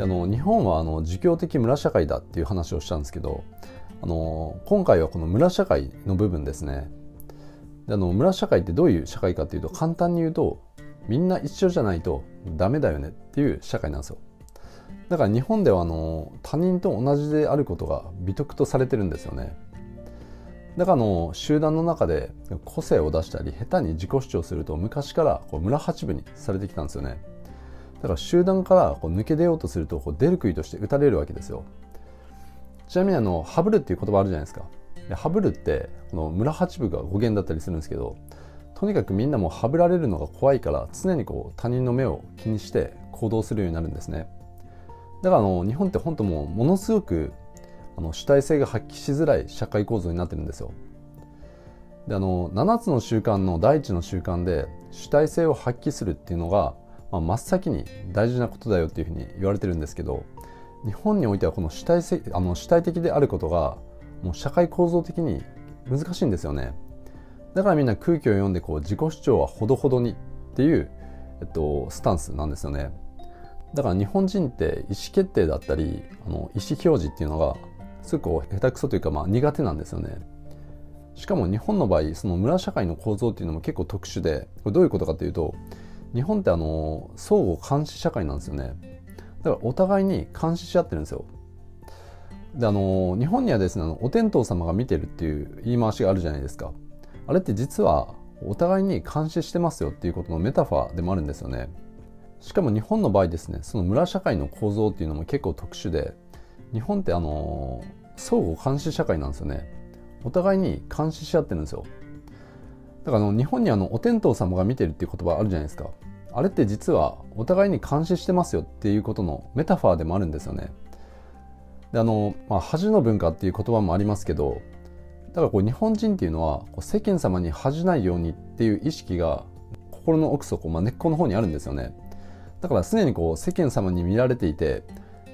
であの日本はあの儒教的村社会だっていう話をしたんですけどあの今回はこの村社会の部分ですね。であの村社会ってどういう社会かっていうと簡単に言うとみんな一緒じゃないとダメだよねっていう社会なんですよ。だから日本ではあの他人と同じであることが美徳とされてるんですよね。だからの集団の中で個性を出したり下手に自己主張すると昔からこう村八分にされてきたんですよね。だから集団からこう抜け出ようとするとこう出る杭として打たれるわけですよ。ちなみにあのハブルっていう言葉あるじゃないですか。でハブルってこの村八分が語源だったりするんですけどとにかくみんなもうはぶられるのが怖いから常にこう他人の目を気にして行動するようになるんですね。だからあの日本って本当もうものすごくあの主体性が発揮しづらい社会構造になってるんですよ。であの7つの習慣の第一の習慣で主体性を発揮するっていうのが、まあ、真っ先に大事なことだよっていうふうに言われてるんですけど日本においてはこの主体あの主体的であることがもう社会構造的に難しいんですよね。だからみんな空気を読んでこう自己主張はほどほどにっていう、えっと、スタンスなんですよね。だから日本人って意思決定だったりあの意思表示っていうのがすごく下手くそというかまあ苦手なんですよね。しかも日本の場合その村社会の構造っていうのも結構特殊でこれどういうことかというと日本ってあの相互監視社会なんですよね。だからお互いに監視し合ってるんですよ。であの日本にはですねお天道様が見てるっていう言い回しがあるじゃないですか。あれって実はお互いに監視してますよっていうことのメタファーでもあるんですよね。しかも日本の場合ですねその村社会の構造っていうのも結構特殊で日本ってあの相互監視社会なんですよね。お互いに監視し合ってるんですよ。だからあの日本にあのお天道様が見てるっていう言葉あるじゃないですか。あれって実はお互いに監視してますよっていうことのメタファーでもあるんですよね。であの、まあ、恥の文化っていう言葉もありますけどだからこう日本人っていうのはこう世間様に恥じないようにっていう意識が心の奥底、まあ、根っこの方にあるんですよね。だから常にこう世間様に見られていて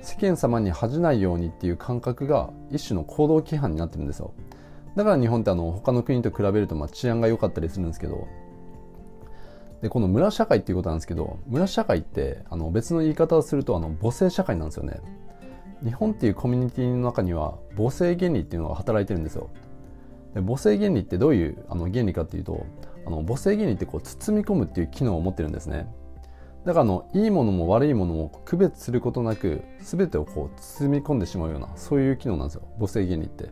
世間様に恥じないようにっていう感覚が一種の行動規範になってるんですよ。だから日本ってあの他の国と比べるとまあ治安が良かったりするんですけどでこの村社会っていうことなんですけど村社会ってあの別の言い方をするとあの母性社会なんですよね。日本っていうコミュニティの中には母性原理っていうのが働いてるんですよ。で母性原理ってどういうあの原理かっていうとあの母性原理ってこう包み込むっていう機能を持ってるんですね。だからあのいいものも悪いものも区別することなく全てをこう包み込んでしまうようなそういう機能なんですよ。母性原理って。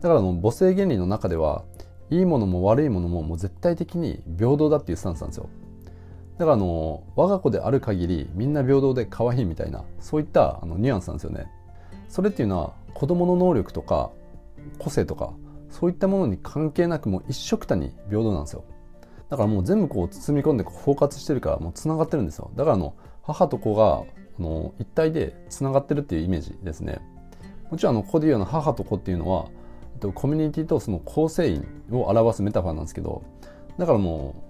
だからあの母性原理の中ではいいものも悪いものももう絶対的に平等だっていうスタンスなんですよ。だからあの我が子である限りみんな平等で可愛いみたいなそういったあのニュアンスなんですよね。それっていうのは子供の能力とか個性とかそういったものに関係なくもう一緒くたに平等なんですよ。だからもう全部こう包み込んで包括してるからもうつながってるんですよ。だからあの母と子があの一体でつながってるっていうイメージですね。もちろんあのここで言うような母と子っていうのはとコミュニティとその構成員を表すメタファーなんですけどだからもう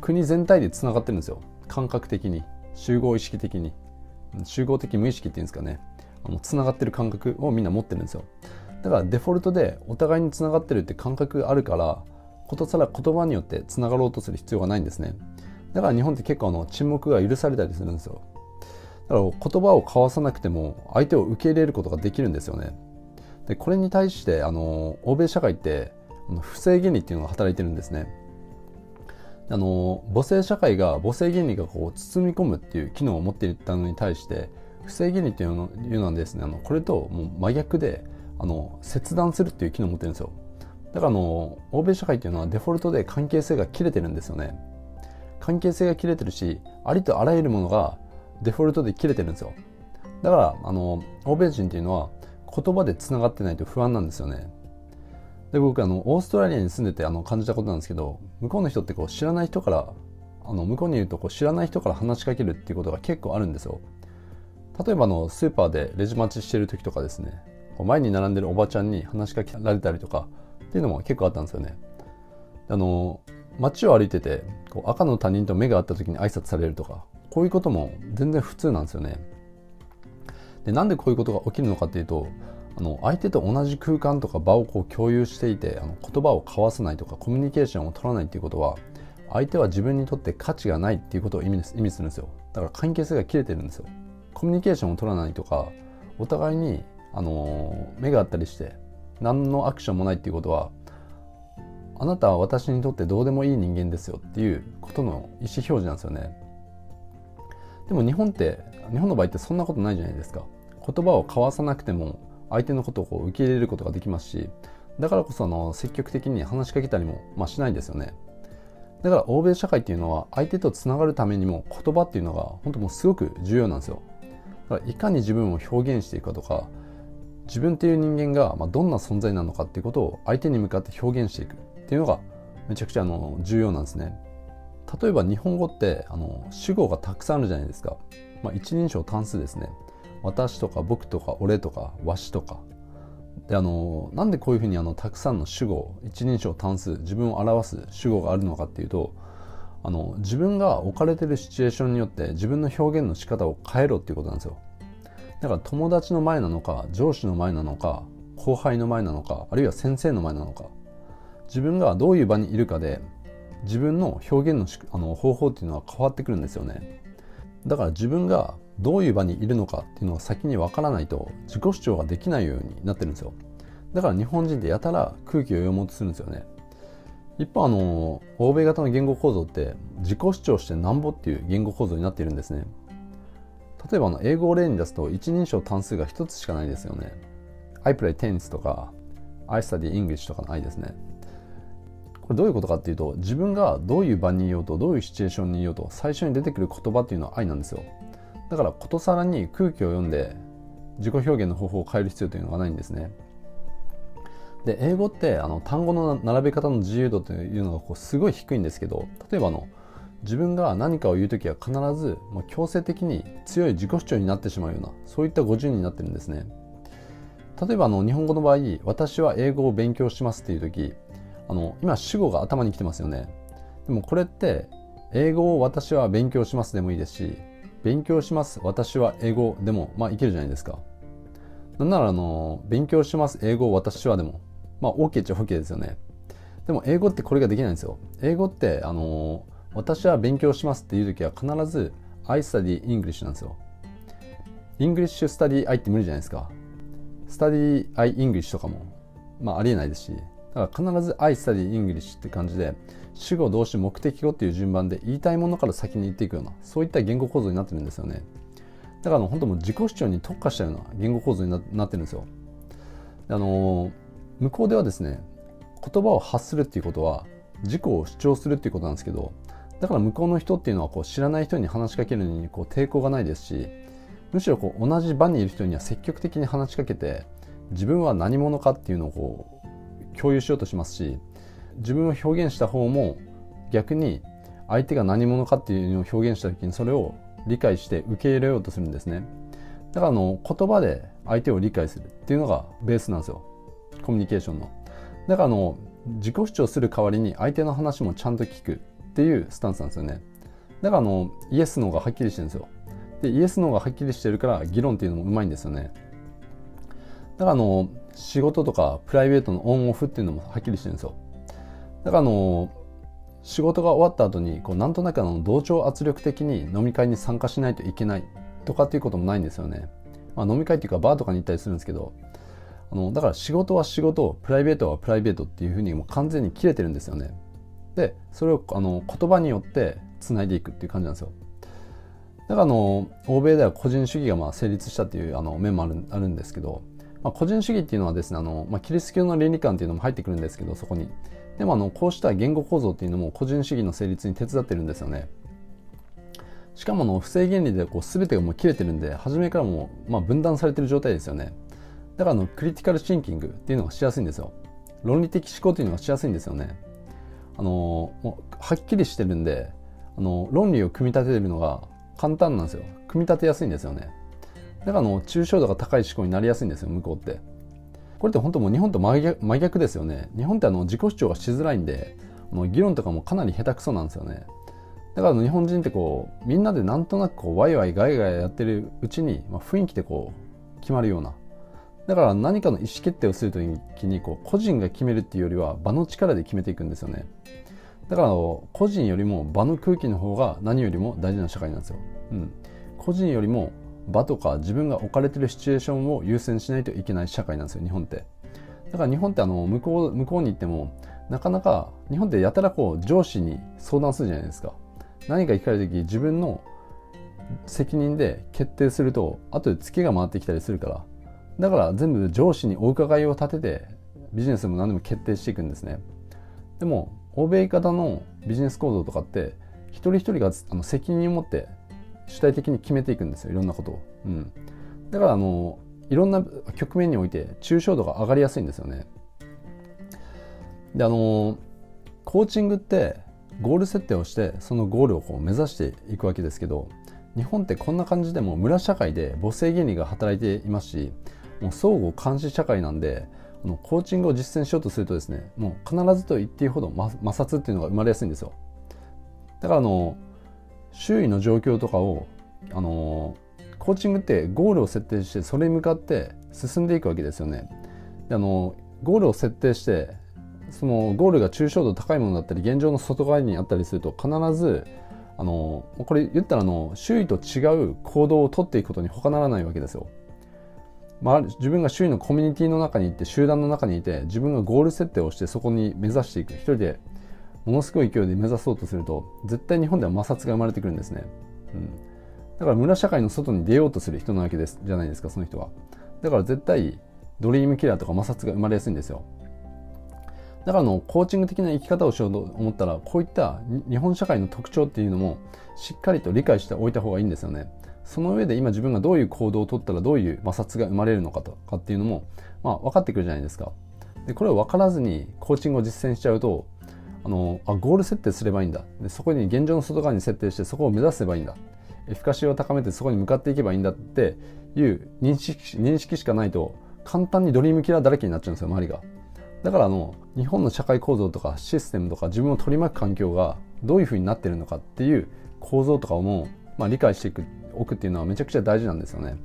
国全体でつながってるんですよ。感覚的に。集合意識的に。集合的無意識っていうんですかね。つながってる感覚をみんな持ってるんですよ。だからデフォルトでお互いにつながってるって感覚があるからことさら言葉によってつながろうとする必要がないんですね。だから日本って結構あの沈黙が許されたりするんですよ。だから言葉を交わさなくても相手を受け入れることができるんですよね。でこれに対してあの欧米社会って不正原理っていうのが働いてるんですね。あの母性社会が母性原理がこう包み込むっていう機能を持っていたのに対して不正原理っていうのいうのはですねあのこれともう真逆であの切断するっていう機能を持ってるんですよ。だからあの欧米社会っていうのはデフォルトで関係性が切れてるんですよね。関係性が切れてるしありとあらゆるものがデフォルトで切れてるんですよ。だからあの欧米人っていうのは言葉でつながってないと不安なんですよねで僕あのオーストラリアに住んでてあの感じたことなんですけど向こうの人ってこう知らない人からあの向こうにいるとこう知らない人から話しかけるっていうことが結構あるんですよ例えばのスーパーでレジ待ちしてる時とかですねこう前に並んでるおばちゃんに話しかけられたりとかっていうのも結構あったんですよね。あの街を歩いててこう赤の他人と目が合った時に挨拶されるとかこういうことも全然普通なんですよね。でなんでこういうことが起きるのかっていうとあの相手と同じ空間とか場をこう共有していてあの言葉を交わさないとかコミュニケーションを取らないっていうことは相手は自分にとって価値がないっていうことを意味するんですよ。だから関係性が切れてるんですよ。コミュニケーションを取らないとかお互いに、あの目があったりして何のアクションもないっていうことはあなたは私にとってどうでもいい人間ですよっていうことの意思表示なんですよね。でも日本って日本の場合ってそんなことないじゃないですか。言葉を交わさなくても相手のことをこう受け入れることができますしだからこそあの積極的に話しかけたりも、まあ、しないんですよね。だから欧米社会っていうのは相手とつながるためにも言葉っていうのが本当もうすごく重要なんですよ。だからいかに自分を表現していくかとか自分っていう人間がどんな存在なのかっていうことを相手に向かって表現していく。っていうのがめちゃくちゃあの重要なんですね。例えば日本語ってあの主語がたくさんあるじゃないですか、まあ、一人称単数ですね。私とか僕とか俺とかわしとか。であのなんでこういうふうにあのたくさんの主語一人称単数自分を表す主語があるのかっていうとあの自分が置かれてるシチュエーションによって自分の表現の仕方を変えろっていうことなんですよ。だから友達の前なのか上司の前なのか後輩の前なのかあるいは先生の前なのか自分がどういう場にいるかで自分の表現のあの方法っていうのは変わってくるんですよね。だから自分がどういう場にいるのかっていうのが先にわからないと自己主張ができないようになってるんですよ。だから日本人ってやたら空気を読もうとするんですよね。一方あの欧米型の言語構造って自己主張してなんぼっていう言語構造になっているんですね。例えばあの英語を例に出すと一人称単数が一つしかないですよね。I play tennis とか I study English とかの愛ですね。これどういうことかっていうと自分がどういう場にいようとどういうシチュエーションにいようと最初に出てくる言葉っていうのは愛なんですよ。だからことさらに空気を読んで自己表現の方法を変える必要というのがないんですね。で英語ってあの単語の並べ方の自由度というのがこうすごい低いんですけど例えばあの自分が何かを言う時は必ず、まあ、強制的に強い自己主張になってしまうようなそういった語順になってるんですね。例えばあの日本語の場合「私は英語を勉強します」っていう時あの今主語が頭に来てますよね。でもこれって英語を私は勉強しますでもいいですし勉強します私は英語でもまあいけるじゃないですか。なんならあの勉強します英語私はでもまあ OK っちゃ OK ですよね。でも英語ってこれができないんですよ。英語ってあの私は勉強しますっていう時は必ず I study English なんですよ。English study I って無理じゃないですか。Study I English とかもまあありえないですし。だから必ず I study English って感じで主語動詞目的語っていう順番で言いたいものから先に言っていくようなそういった言語構造になってるんですよね。だから本当もう自己主張に特化したような言語構造になってるんですよ。あの向こうではですね言葉を発するっていうことは自己を主張するっていうことなんですけどだから向こうの人っていうのはこう知らない人に話しかけるのにこう抵抗がないですしむしろこう同じ場にいる人には積極的に話しかけて自分は何者かっていうのをこう共有しようとしますし自分を表現した方も逆に相手が何者かっていうのを表現した時にそれを理解して受け入れようとするんですね。だからあの言葉で相手を理解するっていうのがベースなんですよ。コミュニケーションの。だからあの自己主張する代わりに相手の話もちゃんと聞くっていうスタンスなんですよね。だからあのイエスノーがはっきりしてるんですよ。でイエスノーがはっきりしてるから議論っていうのもうまいんですよね。だからあの仕事とかプライベートのオンオフっていうのもはっきりしてるんですよ。だからあの仕事が終わった後にこうなんとなくあの同調圧力的に飲み会に参加しないといけないとかっていうこともないんですよね、まあ、飲み会っていうかバーとかに行ったりするんですけどあのだから仕事は仕事プライベートはプライベートっていうふうにもう完全に切れてるんですよね。でそれをあの言葉によってつないでいくっていう感じなんですよ。だからあの欧米では個人主義がまあ成立したっていうあの面もあるあるんですけど、まあ、個人主義っていうのはですねあの、まあ、キリスト教の倫理観っていうのも入ってくるんですけどそこに。でもあのこうした言語構造っていうのも個人主義の成立に手伝ってるんですよね。しかもの不正原理でこう全てがもう切れてるんで初めからもう、まあ、分断されてる状態ですよね。だからあのクリティカルシンキングっていうのがしやすいんですよ。論理的思考っていうのがしやすいんですよね。あのもうはっきりしてるんであの論理を組み立てるのが簡単なんですよ。組み立てやすいんですよね。だからあの抽象度が高い思考になりやすいんですよ向こうって。これって本当もう日本と真逆ですよね。日本ってあの自己主張がしづらいんであの議論とかもかなり下手くそなんですよね。だから日本人ってこうみんなでなんとなくこうワイワイガイガイやってるうちに、まあ、雰囲気でこう決まるような。だから何かの意思決定をするときにこう個人が決めるっていうよりは場の力で決めていくんですよね。だから個人よりも場の空気の方が何よりも大事な社会なんですよ、うん、個人よりも場とか自分が置かれてるシチュエーションを優先しないといけない社会なんですよ日本って。だから日本ってあの向こう向こうに行ってもなかなか日本ってやたらこう上司に相談するじゃないですか。何か聞かれた時自分の責任で決定すると後でツケが回ってきたりするから。だから全部上司にお伺いを立ててビジネスも何でも決定していくんですね。でも欧米型のビジネス構造とかって一人一人があの責任を持って主体的に決めていくんですよいろんなことを、うん、だからあのいろんな局面において抽象度が上がりやすいんですよね。であのコーチングってゴール設定をしてそのゴールをこう目指していくわけですけど日本ってこんな感じでも村社会で母性原理が働いていますしもう相互監視社会なんであのコーチングを実践しようとするとですねもう必ずと言っていいほど摩擦っていうのが生まれやすいんですよ。だからあの周囲の状況とかをあのコーチングってゴールを設定してそれに向かって進んでいくわけですよねであのゴールを設定してそのゴールが抽象度高いものだったり現状の外側にあったりすると必ずあのこれ言ったらあの周囲と違う行動をとっていくことに他ならないわけですよ。まあ、自分が周囲のコミュニティの中にいて集団の中にいて自分がゴール設定をしてそこに目指していく一人でものすごい勢いで目指そうとすると絶対日本では摩擦が生まれてくるんですね、うん、だから村社会の外に出ようとする人なわけですじゃないですかその人はだから絶対ドリームキラーとか摩擦が生まれやすいんですよだからのコーチング的な生き方をしようと思ったらこういった日本社会の特徴っていうのもしっかりと理解しておいた方がいいんですよね。その上で今自分がどういう行動をとったらどういう摩擦が生まれるのかとかっていうのも、まあ、分かってくるじゃないですか。でこれを分からずにコーチングを実践しちゃうとあのあゴール設定すればいいんだでそこに現状の外側に設定してそこを目指せばいいんだエフィカシーを高めてそこに向かっていけばいいんだっていう認識認識しかないと簡単にドリームキラーだらけになっちゃうんですよ周りが。だからあの日本の社会構造とかシステムとか自分を取り巻く環境がどういうふうになってるのかっていう構造とかをも、まあ、理解していくおくっていうのはめちゃくちゃ大事なんですよね。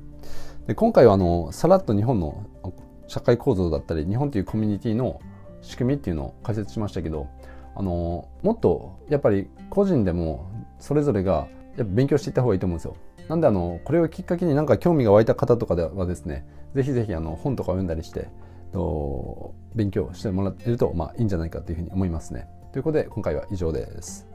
で今回はあのさらっと日本の社会構造だったり日本というコミュニティの仕組みっていうのを解説しましたけどあのもっとやっぱり個人でもそれぞれがやっぱ勉強していった方がいいと思うんですよ。なんであのこれをきっかけになんか興味が湧いた方とかではですねぜひぜひあの本とかを読んだりしてと勉強してもらえると、まあ、いいんじゃないかというふうに思いますね。ということで今回は以上です。